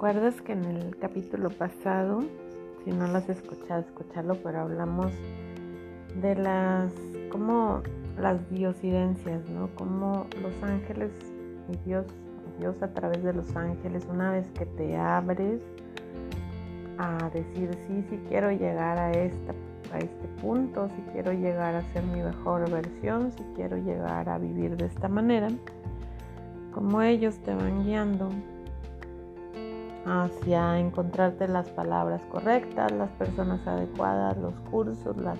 ¿Recuerdas que en el capítulo pasado, si no lo has escuchado, escucharlo, pero hablamos de las, como las diosidencias, ¿no? Como los ángeles y Dios, Dios a través de los ángeles, una vez que te abres a decir, sí, sí quiero llegar a, esta, a este punto, si quiero llegar a ser mi mejor versión, si quiero llegar a vivir de esta manera, como ellos te van guiando hacia encontrarte las palabras correctas, las personas adecuadas, los cursos, las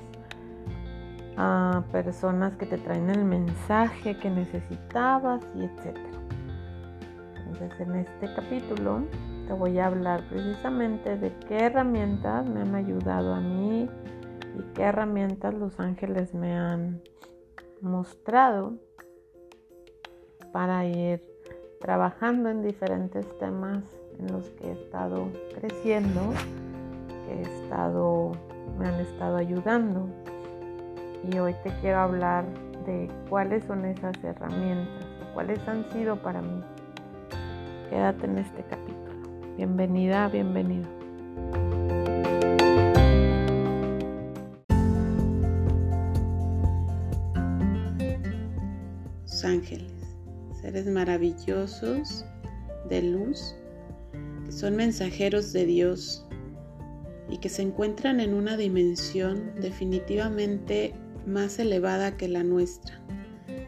uh, personas que te traen el mensaje que necesitabas y etc. Entonces en este capítulo te voy a hablar precisamente de qué herramientas me han ayudado a mí y qué herramientas los ángeles me han mostrado para ir trabajando en diferentes temas en los que he estado creciendo, que he estado, me han estado ayudando. Y hoy te quiero hablar de cuáles son esas herramientas, cuáles han sido para mí. Quédate en este capítulo. Bienvenida, bienvenido. ángeles, seres maravillosos de luz son mensajeros de Dios y que se encuentran en una dimensión definitivamente más elevada que la nuestra.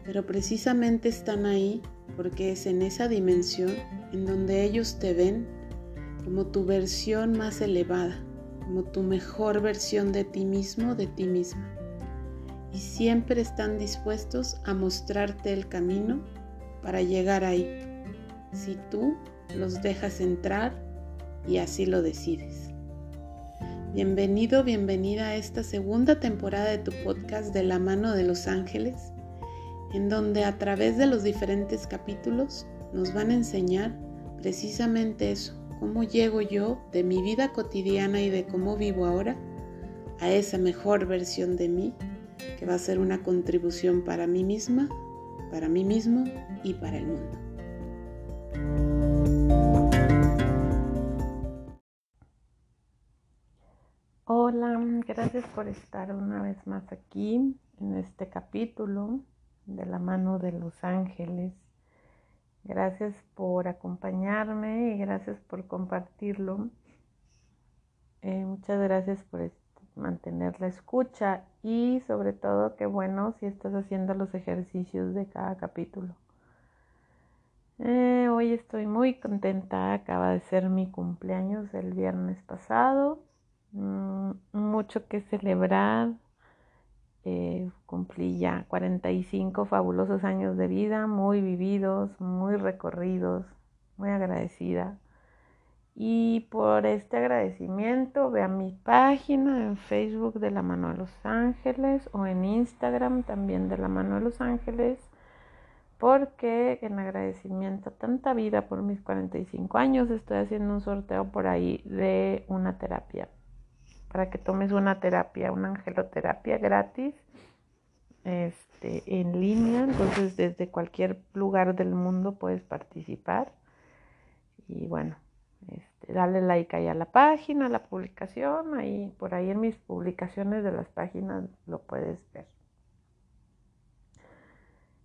Pero precisamente están ahí porque es en esa dimensión en donde ellos te ven como tu versión más elevada, como tu mejor versión de ti mismo, de ti misma. Y siempre están dispuestos a mostrarte el camino para llegar ahí. Si tú los dejas entrar y así lo decides. Bienvenido, bienvenida a esta segunda temporada de tu podcast de la mano de los ángeles, en donde a través de los diferentes capítulos nos van a enseñar precisamente eso, cómo llego yo de mi vida cotidiana y de cómo vivo ahora a esa mejor versión de mí que va a ser una contribución para mí misma, para mí mismo y para el mundo. Gracias por estar una vez más aquí en este capítulo de la mano de los ángeles. Gracias por acompañarme y gracias por compartirlo. Eh, muchas gracias por mantener la escucha y sobre todo que bueno si estás haciendo los ejercicios de cada capítulo. Eh, hoy estoy muy contenta, acaba de ser mi cumpleaños el viernes pasado mucho que celebrar. Eh, cumplí ya 45 fabulosos años de vida, muy vividos, muy recorridos, muy agradecida. Y por este agradecimiento, ve a mi página en Facebook de la mano de los ángeles o en Instagram también de la mano de los ángeles, porque en agradecimiento a tanta vida por mis 45 años estoy haciendo un sorteo por ahí de una terapia para que tomes una terapia, una angeloterapia gratis este, en línea. Entonces, desde cualquier lugar del mundo puedes participar. Y bueno, este, dale like ahí a la página, a la publicación. Ahí, por ahí en mis publicaciones de las páginas lo puedes ver.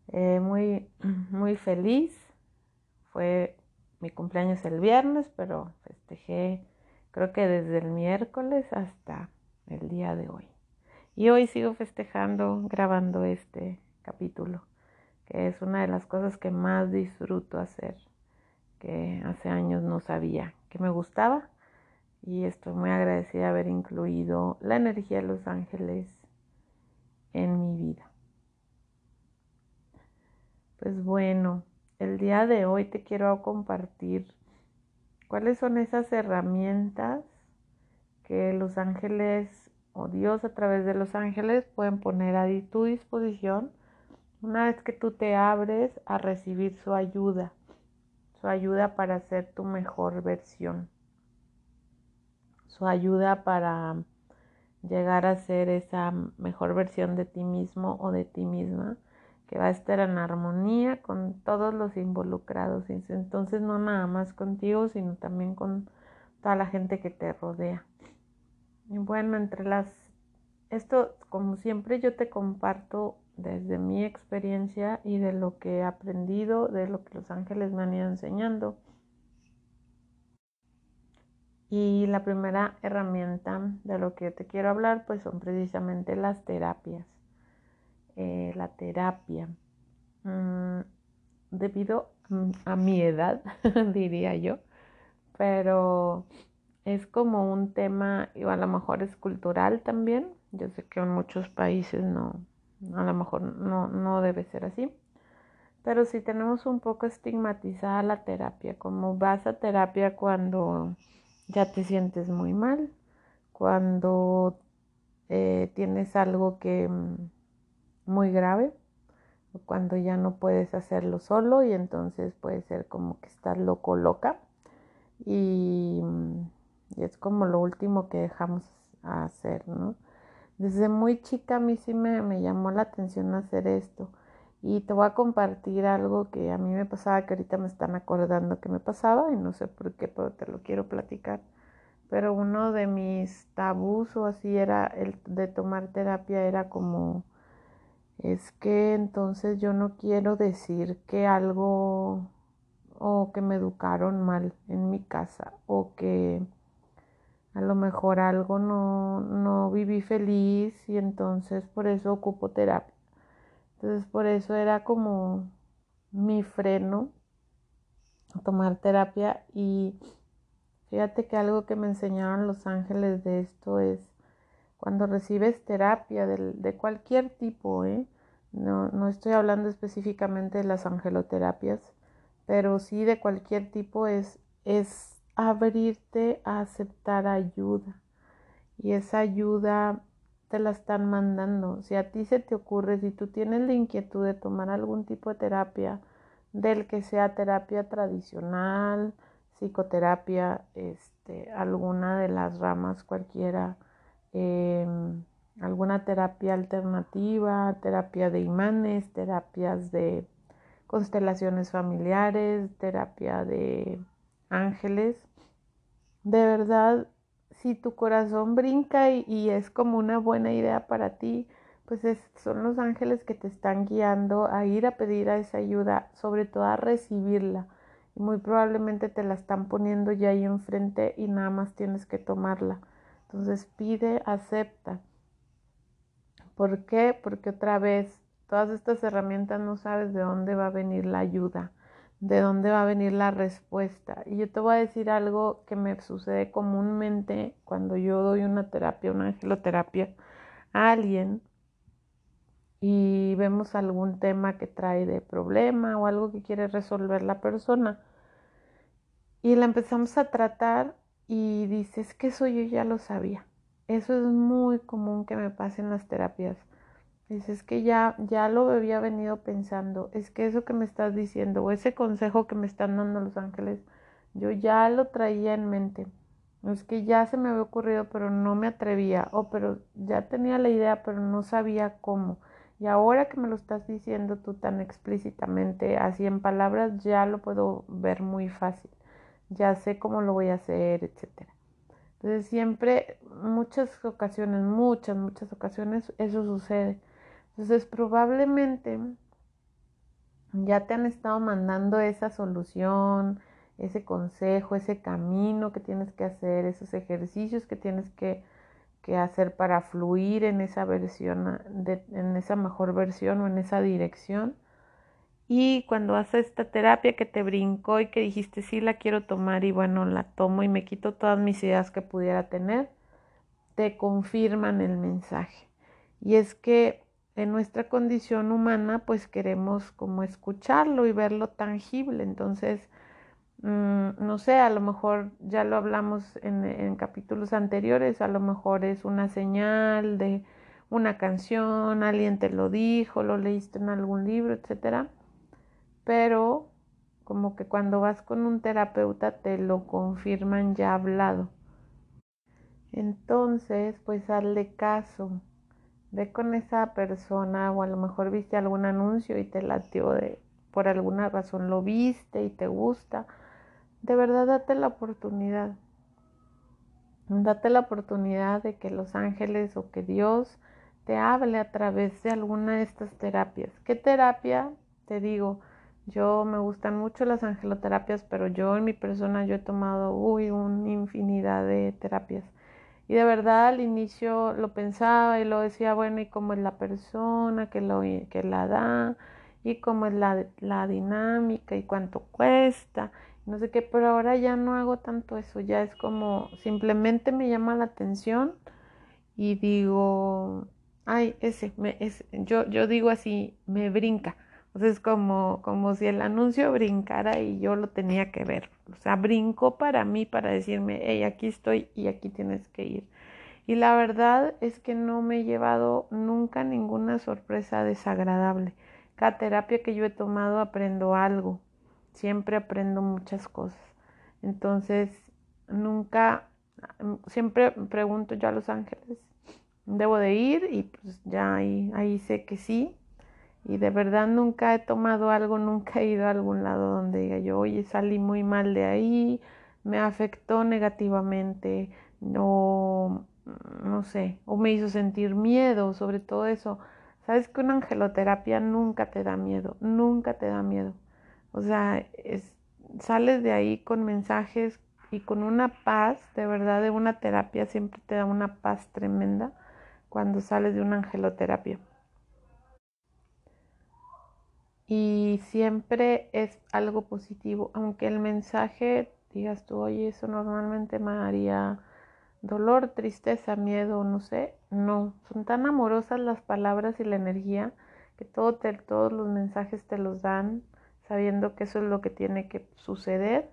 Eh, muy, muy feliz. Fue mi cumpleaños el viernes, pero festejé creo que desde el miércoles hasta el día de hoy. Y hoy sigo festejando, grabando este capítulo, que es una de las cosas que más disfruto hacer, que hace años no sabía que me gustaba y estoy muy agradecida de haber incluido la energía de los ángeles en mi vida. Pues bueno, el día de hoy te quiero compartir ¿Cuáles son esas herramientas que los ángeles o Dios a través de los ángeles pueden poner a tu disposición una vez que tú te abres a recibir su ayuda, su ayuda para ser tu mejor versión, su ayuda para llegar a ser esa mejor versión de ti mismo o de ti misma que va a estar en armonía con todos los involucrados. Entonces no nada más contigo, sino también con toda la gente que te rodea. Y bueno, entre las... Esto, como siempre, yo te comparto desde mi experiencia y de lo que he aprendido, de lo que los ángeles me han ido enseñando. Y la primera herramienta de lo que te quiero hablar, pues son precisamente las terapias. Eh, la terapia. Mm, debido a mi edad, diría yo, pero es como un tema, y a lo mejor es cultural también. Yo sé que en muchos países no, a lo mejor no, no debe ser así. Pero si tenemos un poco estigmatizada la terapia, como vas a terapia cuando ya te sientes muy mal, cuando eh, tienes algo que mm, muy grave, cuando ya no puedes hacerlo solo y entonces puede ser como que estás loco loca y, y es como lo último que dejamos hacer, ¿no? Desde muy chica a mí sí me, me llamó la atención hacer esto y te voy a compartir algo que a mí me pasaba, que ahorita me están acordando que me pasaba y no sé por qué, pero te lo quiero platicar. Pero uno de mis tabús o así era el de tomar terapia, era como, es que entonces yo no quiero decir que algo o que me educaron mal en mi casa o que a lo mejor algo no, no viví feliz y entonces por eso ocupo terapia. Entonces por eso era como mi freno a tomar terapia y fíjate que algo que me enseñaron los ángeles de esto es cuando recibes terapia de, cualquier tipo, ¿eh? no, no estoy hablando específicamente de las angeloterapias, pero sí de cualquier tipo es, es abrirte a aceptar ayuda y esa ayuda te la están mandando. Si a ti se te ocurre, si tú tienes la inquietud de tomar algún tipo de terapia, del que sea terapia tradicional, psicoterapia, este, alguna de las ramas cualquiera, em, alguna terapia alternativa, terapia de imanes, terapias de constelaciones familiares, terapia de ángeles. De verdad, si tu corazón brinca y, es como una buena idea para ti, pues son los ángeles que te están guiando a ir a pedir esa ayuda, sobre todo a recibirla. Y muy probablemente te la están poniendo ya ahí enfrente y nada más tienes que tomarla. Entonces pide, acepta. ¿Por qué? Porque otra vez, todas estas herramientas no sabes de dónde va a venir la ayuda de dónde va a venir la respuesta. Y yo te voy a decir algo que me sucede comúnmente cuando yo doy una terapia, una angeloterapia a alguien y vemos algún tema que trae de problema o algo que quiere resolver la persona. Y la empezamos a tratar y dices que eso yo ya lo sabía. Eso es muy común que me pase en las terapias. Es, que ya, ya lo había venido pensando, es que eso que me estás diciendo o ese consejo que me están dando los ángeles, yo ya lo traía en mente. Es que ya se me había ocurrido, pero no me atrevía, o pero ya tenía la idea, pero no sabía cómo. Y ahora que me lo estás diciendo tú tan explícitamente, así en palabras, ya lo puedo ver muy fácil. Ya sé cómo lo voy a hacer, etcétera. Entonces siempre, muchas ocasiones, muchas, muchas ocasiones, eso sucede. Entonces probablemente ya te han estado mandando esa solución, ese consejo, ese camino que tienes que hacer, esos ejercicios que tienes que, hacer para fluir en esa versión, en esa mejor versión o en esa dirección. Y cuando haces esta terapia que te brincó y que dijiste, sí, la quiero tomar y bueno, la tomo y me quito todas mis ideas que pudiera tener, te confirman el mensaje. Y es que en nuestra condición humana, pues queremos como escucharlo y verlo tangible. Entonces, mm, no sé, a lo mejor ya lo hablamos en, en, capítulos anteriores, a lo mejor es una señal de una canción, alguien te lo dijo, lo leíste en algún libro, etcétera. Pero como que cuando vas con un terapeuta te lo confirman ya hablado. Entonces, pues hazle caso ve con esa persona o a lo mejor viste algún anuncio y te latió de por alguna razón lo viste y te gusta. De verdad date la oportunidad. Date la oportunidad de que los ángeles o que Dios te hable a través de alguna de estas terapias. ¿Qué terapia? Te digo, yo me gustan mucho las angeloterapias, pero yo en mi persona yo he tomado, uy, una infinidad de terapias. Y de verdad al inicio lo pensaba y lo decía, bueno, ¿y cómo es la persona que, lo, que la da? ¿Y cómo es la, la dinámica? ¿Y cuánto cuesta? No sé qué, pero ahora ya no hago tanto eso, ya es como simplemente me llama la atención y digo, ay, ese, me, yo, yo digo así, me brinca. Entonces como, como si el anuncio brincara y yo lo tenía que ver. O sea, brincó para mí para decirme, hey, aquí estoy y aquí tienes que ir. Y la verdad es que no me he llevado nunca ninguna sorpresa desagradable. Cada terapia que yo he tomado aprendo algo. Siempre aprendo muchas cosas. Entonces, nunca, siempre pregunto yo a los ángeles, ¿debo de ir? Y pues ya ahí, ahí sé que sí y de verdad nunca he tomado algo, nunca he ido a algún lado donde diga yo, oye, salí muy mal de ahí, me afectó negativamente, no, no sé, o me hizo sentir miedo, sobre todo eso. Sabes que una angeloterapia nunca te da miedo, nunca te da miedo. O sea, es, sales de ahí con mensajes y con una paz, de verdad, de una terapia siempre te da una paz tremenda cuando sales de una angeloterapia y siempre es algo positivo, aunque el mensaje digas tú, oye, eso normalmente me haría dolor, tristeza, miedo, no sé, no, son tan amorosas las palabras y la energía que todo todos los mensajes te los dan sabiendo que eso es lo que tiene que suceder,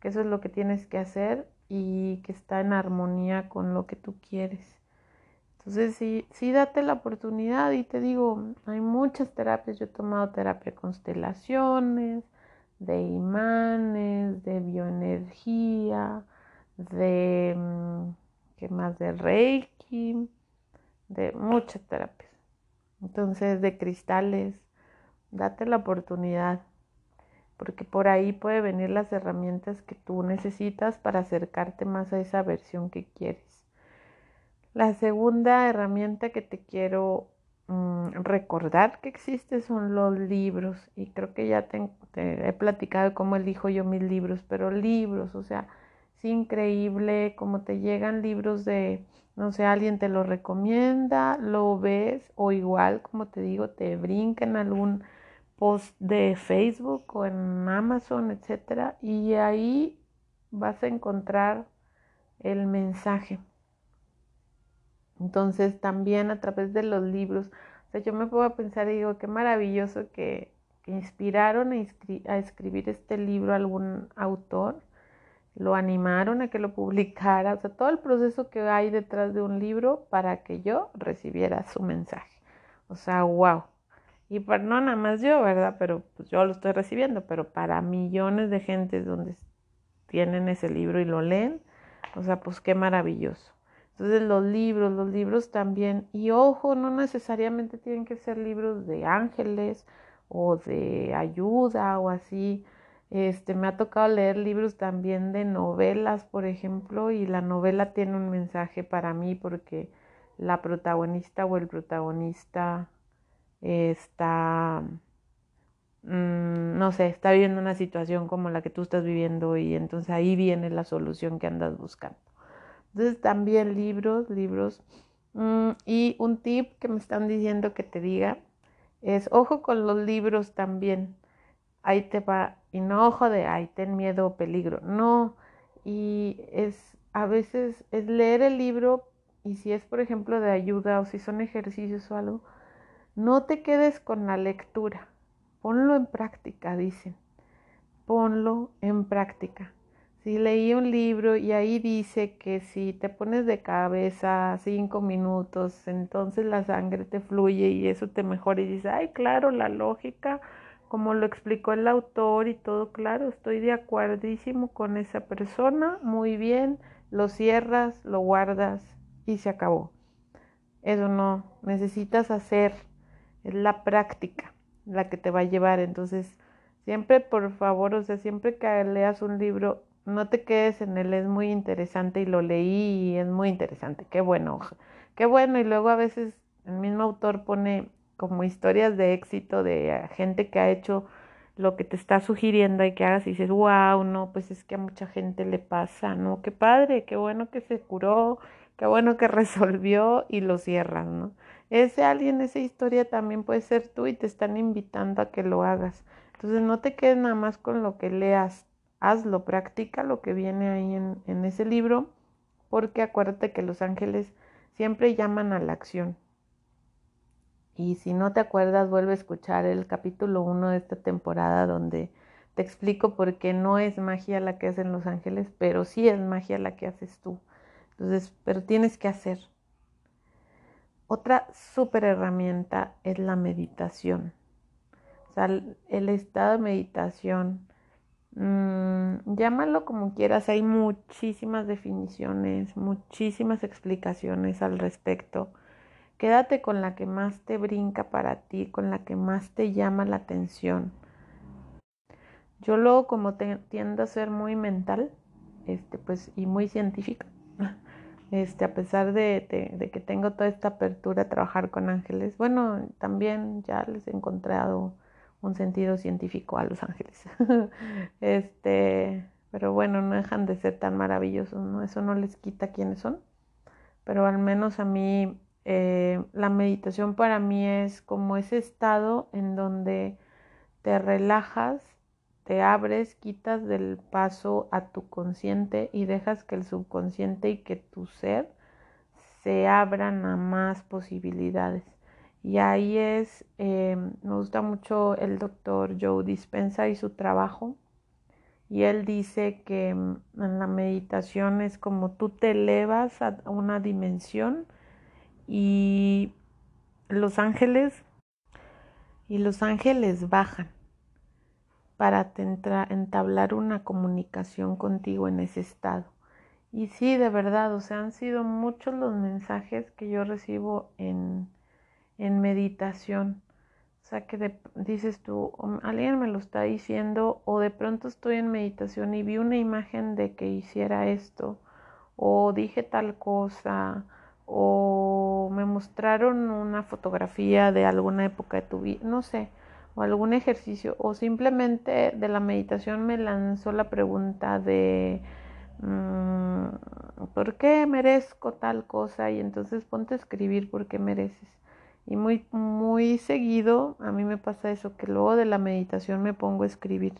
que eso es lo que tienes que hacer y que está en armonía con lo que tú quieres. Entonces sí, sí date la oportunidad y te digo, hay muchas terapias, yo he tomado terapia de constelaciones, de imanes, de bioenergía, de, mm, ¿qué más? De Reiki, de muchas terapias. Entonces, de cristales, date la oportunidad, porque por ahí puede venir las herramientas que tú necesitas para acercarte más a esa versión que quieres. La segunda herramienta que te quiero mm, recordar que existe son los libros y creo que ya te, he platicado cómo elijo yo mis libros, pero libros, o sea, es increíble cómo te llegan libros de, no sé, alguien te lo recomienda, lo ves o igual, como te digo, te brinca en algún post de Facebook o en Amazon, etcétera, y ahí vas a encontrar el mensaje. Entonces también a través de los libros, o sea, yo me puedo pensar y digo, qué maravilloso que, inspiraron a, escribir este libro algún autor, lo animaron a que lo publicara, o sea, todo el proceso que hay detrás de un libro para que yo recibiera su mensaje. O sea, wow. Y para, no nada más yo, ¿verdad? Pero pues yo lo estoy recibiendo, pero para millones de gentes donde tienen ese libro y lo leen, o sea, pues qué maravilloso. Entonces los libros, los libros también, y ojo, no necesariamente tienen que ser libros de ángeles o de ayuda o así. Este, me ha tocado leer libros también de novelas, por ejemplo, y la novela tiene un mensaje para mí porque la protagonista o el protagonista está, mm, no sé, está viviendo una situación como la que tú estás viviendo y entonces ahí viene la solución que andas buscando. Entonces también libros, libros. Mm, y un tip que me están diciendo que te diga es, ojo con los libros también. Ahí te va, y no ojo de, ay, ten miedo o peligro. No, y es, a veces es leer el libro y si es, por ejemplo, de ayuda o si son ejercicios o algo, no te quedes con la lectura. Ponlo en práctica, dicen. Ponlo en práctica. Si leí un libro y ahí dice que si te pones de cabeza cinco minutos, entonces la sangre te fluye y eso te mejora y dices, ay, claro, la lógica, como lo explicó el autor y todo, claro, estoy de acuerdísimo con esa persona, muy bien, lo cierras, lo guardas y se acabó. eso no, necesitas hacer, es la práctica la que te va a llevar. Entonces, siempre, por favor, o sea, siempre que leas un libro, no te quedes en él, es muy interesante y lo leí y es muy interesante, qué bueno, qué bueno. Y luego a veces el mismo autor pone como historias de éxito de gente que ha hecho lo que te está sugiriendo y que hagas y dices, wow, no, pues es que a mucha gente le pasa, ¿no? Qué padre, qué bueno que se curó, qué bueno que resolvió y lo cierras, ¿no? Ese alguien, esa historia también puede ser tú y te están invitando a que lo hagas. Entonces no te quedes nada más con lo que leas, hazlo, practica lo que viene ahí en, ese libro, porque acuérdate que los ángeles siempre llaman a la acción. Y si no te acuerdas, vuelve a escuchar el capítulo 1 de esta temporada donde te explico por qué no es magia la que hacen los ángeles, pero sí es magia la que haces tú. Entonces, pero tienes que hacer. Otra súper herramienta es la meditación. O sea, el estado de meditación, mmm, llámalo como quieras, hay muchísimas definiciones, muchísimas explicaciones al respecto. Quédate con la que más te brinca para ti, con la que más te llama la atención. Yo luego como tiendo a ser muy mental, este, pues, y muy científica, este, a pesar de, de, que tengo toda esta apertura a trabajar con ángeles, bueno, también ya les he encontrado un sentido científico a los ángeles. este, pero bueno, no dejan de ser tan maravillosos, ¿no? Eso no les quita quiénes son. Pero al menos a mí eh, la meditación para mí es como ese estado en donde te relajas, te abres, quitas del paso a tu consciente y dejas que el subconsciente y que tu ser se abran a más posibilidades. Y ahí es, eh, me gusta mucho el doctor Joe Dispensa y su trabajo. Y él dice que mm, en la meditación es como tú te elevas a una dimensión y los ángeles y los ángeles bajan para entablar una comunicación contigo en ese estado. Y sí, de verdad, o sea, han sido muchos los mensajes que yo recibo en, en meditación. O sea, que dices tú, alguien me lo está diciendo, o de pronto estoy en meditación y vi una imagen de que hiciera esto, o dije tal cosa, o me mostraron una fotografía de alguna época de tu vida, no sé, o algún ejercicio, o simplemente de la meditación me lanzó la pregunta de mm, ¿por qué merezco tal cosa? Y entonces ponte a escribir por qué mereces. Y muy, muy seguido a mí me pasa eso, que luego de la meditación me pongo a escribir,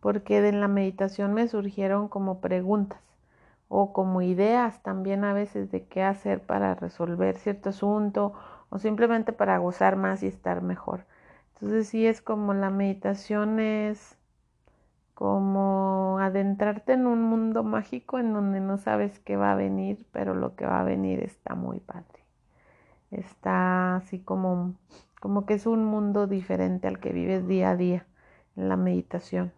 porque de la meditación me surgieron como preguntas o como ideas también a veces de qué hacer para resolver cierto asunto o simplemente para gozar más y estar mejor. Entonces sí es como la meditación es como adentrarte en un mundo mágico en donde no sabes qué va a venir, pero lo que va a venir está muy padre. Está así como, como que es un mundo diferente al que vives día a día en la meditación.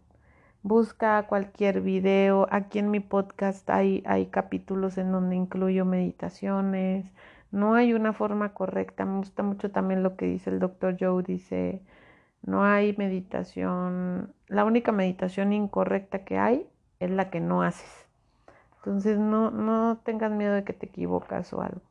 Busca cualquier video. Aquí en mi podcast hay, hay capítulos en donde incluyo meditaciones. No hay una forma correcta. Me gusta mucho también lo que dice el doctor Joe. Dice, no hay meditación. La única meditación incorrecta que hay es la que no haces. Entonces no, no tengas miedo de que te equivocas o algo.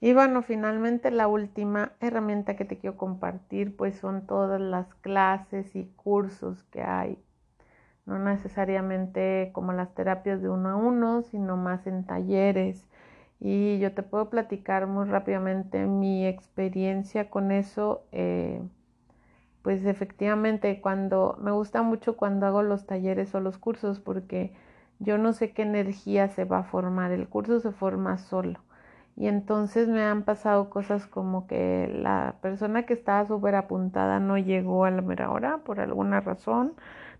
Y bueno, finalmente la última herramienta que te quiero compartir pues son todas las clases y cursos que hay. No necesariamente como las terapias de uno a uno, sino más en talleres. Y yo te puedo platicar muy rápidamente mi experiencia con eso. Eh, pues efectivamente cuando me gusta mucho cuando hago los talleres o los cursos porque yo no sé qué energía se va a formar. El curso se forma solo. Y entonces me han pasado cosas como que la persona que estaba súper apuntada no llegó a la mera hora por alguna razón,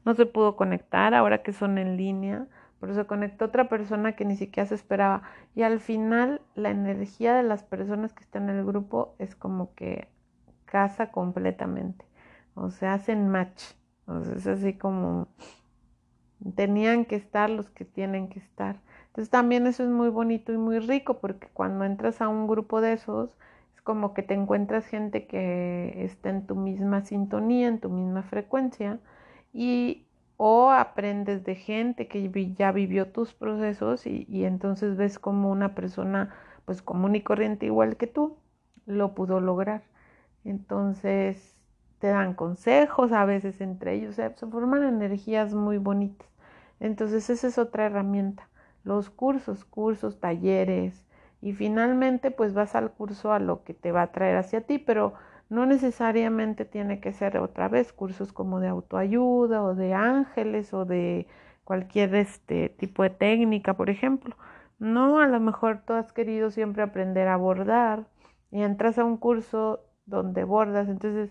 no se pudo conectar ahora que son en línea, pero se conectó otra persona que ni siquiera se esperaba. Y al final la energía de las personas que están en el grupo es como que casa completamente. O sea, hacen match. Sea, es así como tenían que estar los que tienen que estar. Entonces también eso es muy bonito y muy rico porque cuando entras a un grupo de esos, es como que te encuentras gente que está en tu misma sintonía, en tu misma frecuencia y o aprendes de gente que ya vivió tus procesos y, entonces ves como una persona pues común y corriente igual que tú lo pudo lograr. Entonces te dan consejos a veces entre ellos, se forman energías muy bonitas. Entonces esa es otra herramienta los cursos, cursos, talleres y finalmente pues vas al curso a lo que te va a traer hacia ti, pero no necesariamente tiene que ser otra vez cursos como de autoayuda o de ángeles o de cualquier este tipo de técnica, por ejemplo. No, a lo mejor tú has querido siempre aprender a bordar y entras a un curso donde bordas, entonces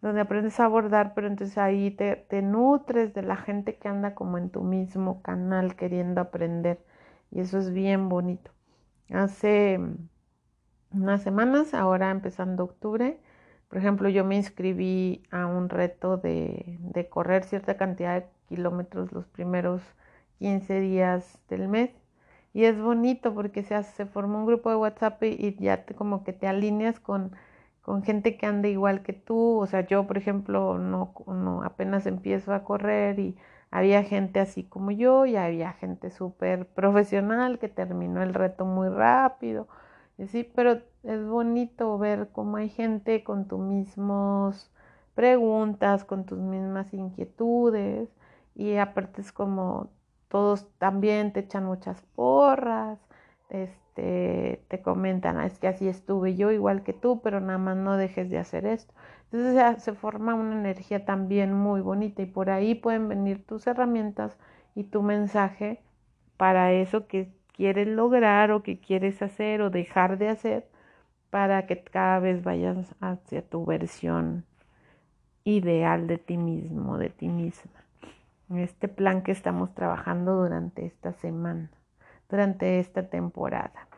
donde aprendes a bordar, pero entonces ahí te, te nutres de la gente que anda como en tu mismo canal queriendo aprender y eso es bien bonito. Hace unas semanas, ahora empezando octubre, por ejemplo, yo me inscribí a un reto de, de correr cierta cantidad de kilómetros los primeros 15 días del mes. Y es bonito porque se, hace, forma un grupo de WhatsApp y, ya te, como que te alineas con, con gente que anda igual que tú. O sea, yo, por ejemplo, no, no apenas empiezo a correr y había gente así como yo y había gente súper profesional que terminó el reto muy rápido. sí, pero es bonito ver cómo hay gente con tus mismos preguntas, con tus mismas inquietudes y aparte es como todos también te echan muchas porras, este, te comentan, ah, es que así estuve yo igual que tú, pero nada más no dejes de hacer esto. Entonces se forma una energía también muy bonita y por ahí pueden venir tus herramientas y tu mensaje para eso que quieres lograr o que quieres hacer o dejar de hacer para que cada vez vayas hacia tu versión ideal de ti mismo, de ti misma. Este plan que estamos trabajando durante esta semana, durante esta temporada.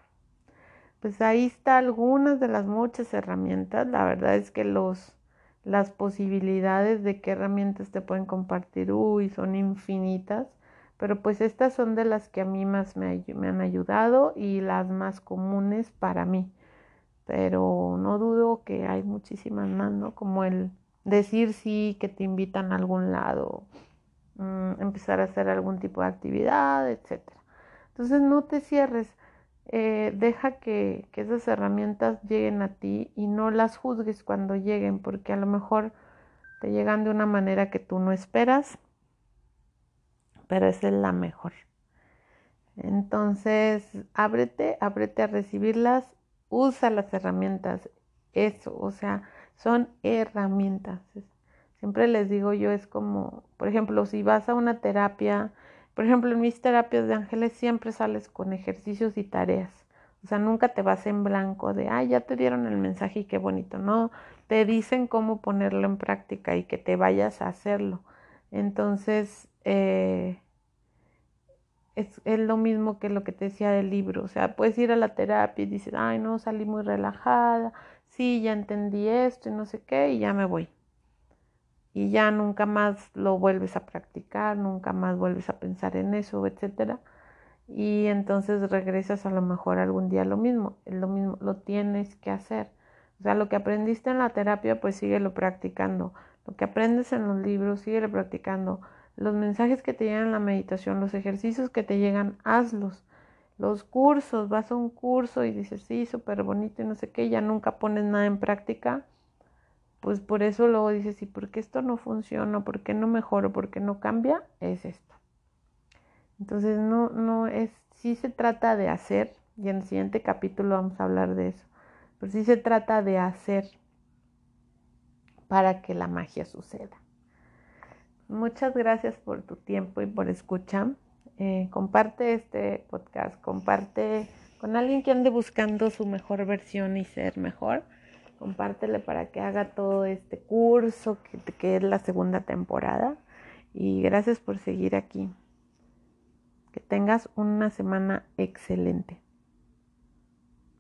Pues ahí está algunas de las muchas herramientas. La verdad es que los las posibilidades de qué herramientas te pueden compartir, uy, son infinitas, pero pues estas son de las que a mí más me, han ayudado y las más comunes para mí. Pero no dudo que hay muchísimas más, ¿no? Como el decir sí, que te invitan a algún lado, mm, empezar a hacer algún tipo de actividad, etc. Entonces no te cierres. Eh, deja que, que, esas herramientas lleguen a ti y no las juzgues cuando lleguen, porque a lo mejor te llegan de una manera que tú no esperas, pero es la mejor. Entonces, ábrete, ábrete a recibirlas, usa las herramientas, eso, o sea, son herramientas. Siempre les digo yo, es como, por ejemplo, si vas a una terapia, por ejemplo, en mis terapias de ángeles siempre sales con ejercicios y tareas. O sea, nunca te vas en blanco de, ay, ya te dieron el mensaje y qué bonito. No, te dicen cómo ponerlo en práctica y que te vayas a hacerlo. Entonces, eh, es, es, lo mismo que lo que te decía del libro. O sea, puedes ir a la terapia y dices, ay, no, salí muy relajada, sí, ya entendí esto y no sé qué, y ya me voy y ya nunca más lo vuelves a practicar, nunca más vuelves a pensar en eso, etcétera. Y entonces regresas a lo mejor algún día lo mismo, lo mismo, lo tienes que hacer. O sea, lo que aprendiste en la terapia, pues síguelo practicando. Lo que aprendes en los libros, síguelo practicando. Los mensajes que te llegan en la meditación, los ejercicios que te llegan, hazlos. Los cursos, vas a un curso y dices, sí, súper bonito y no sé qué, ya nunca pones nada en práctica pues por eso luego dices, ¿y por qué esto no funciona? ¿Por qué no mejoro? ¿Por qué no cambia? Es esto. Entonces no, no es, sí se trata de hacer, y en el siguiente capítulo vamos a hablar de eso, pero sí se trata de hacer para que la magia suceda. Muchas gracias por tu tiempo y por escuchar. Eh, comparte este podcast, comparte con alguien que ande buscando su mejor versión y ser mejor compártele para que haga todo este curso que, que es la segunda temporada. Y gracias por seguir aquí. Que tengas una semana excelente.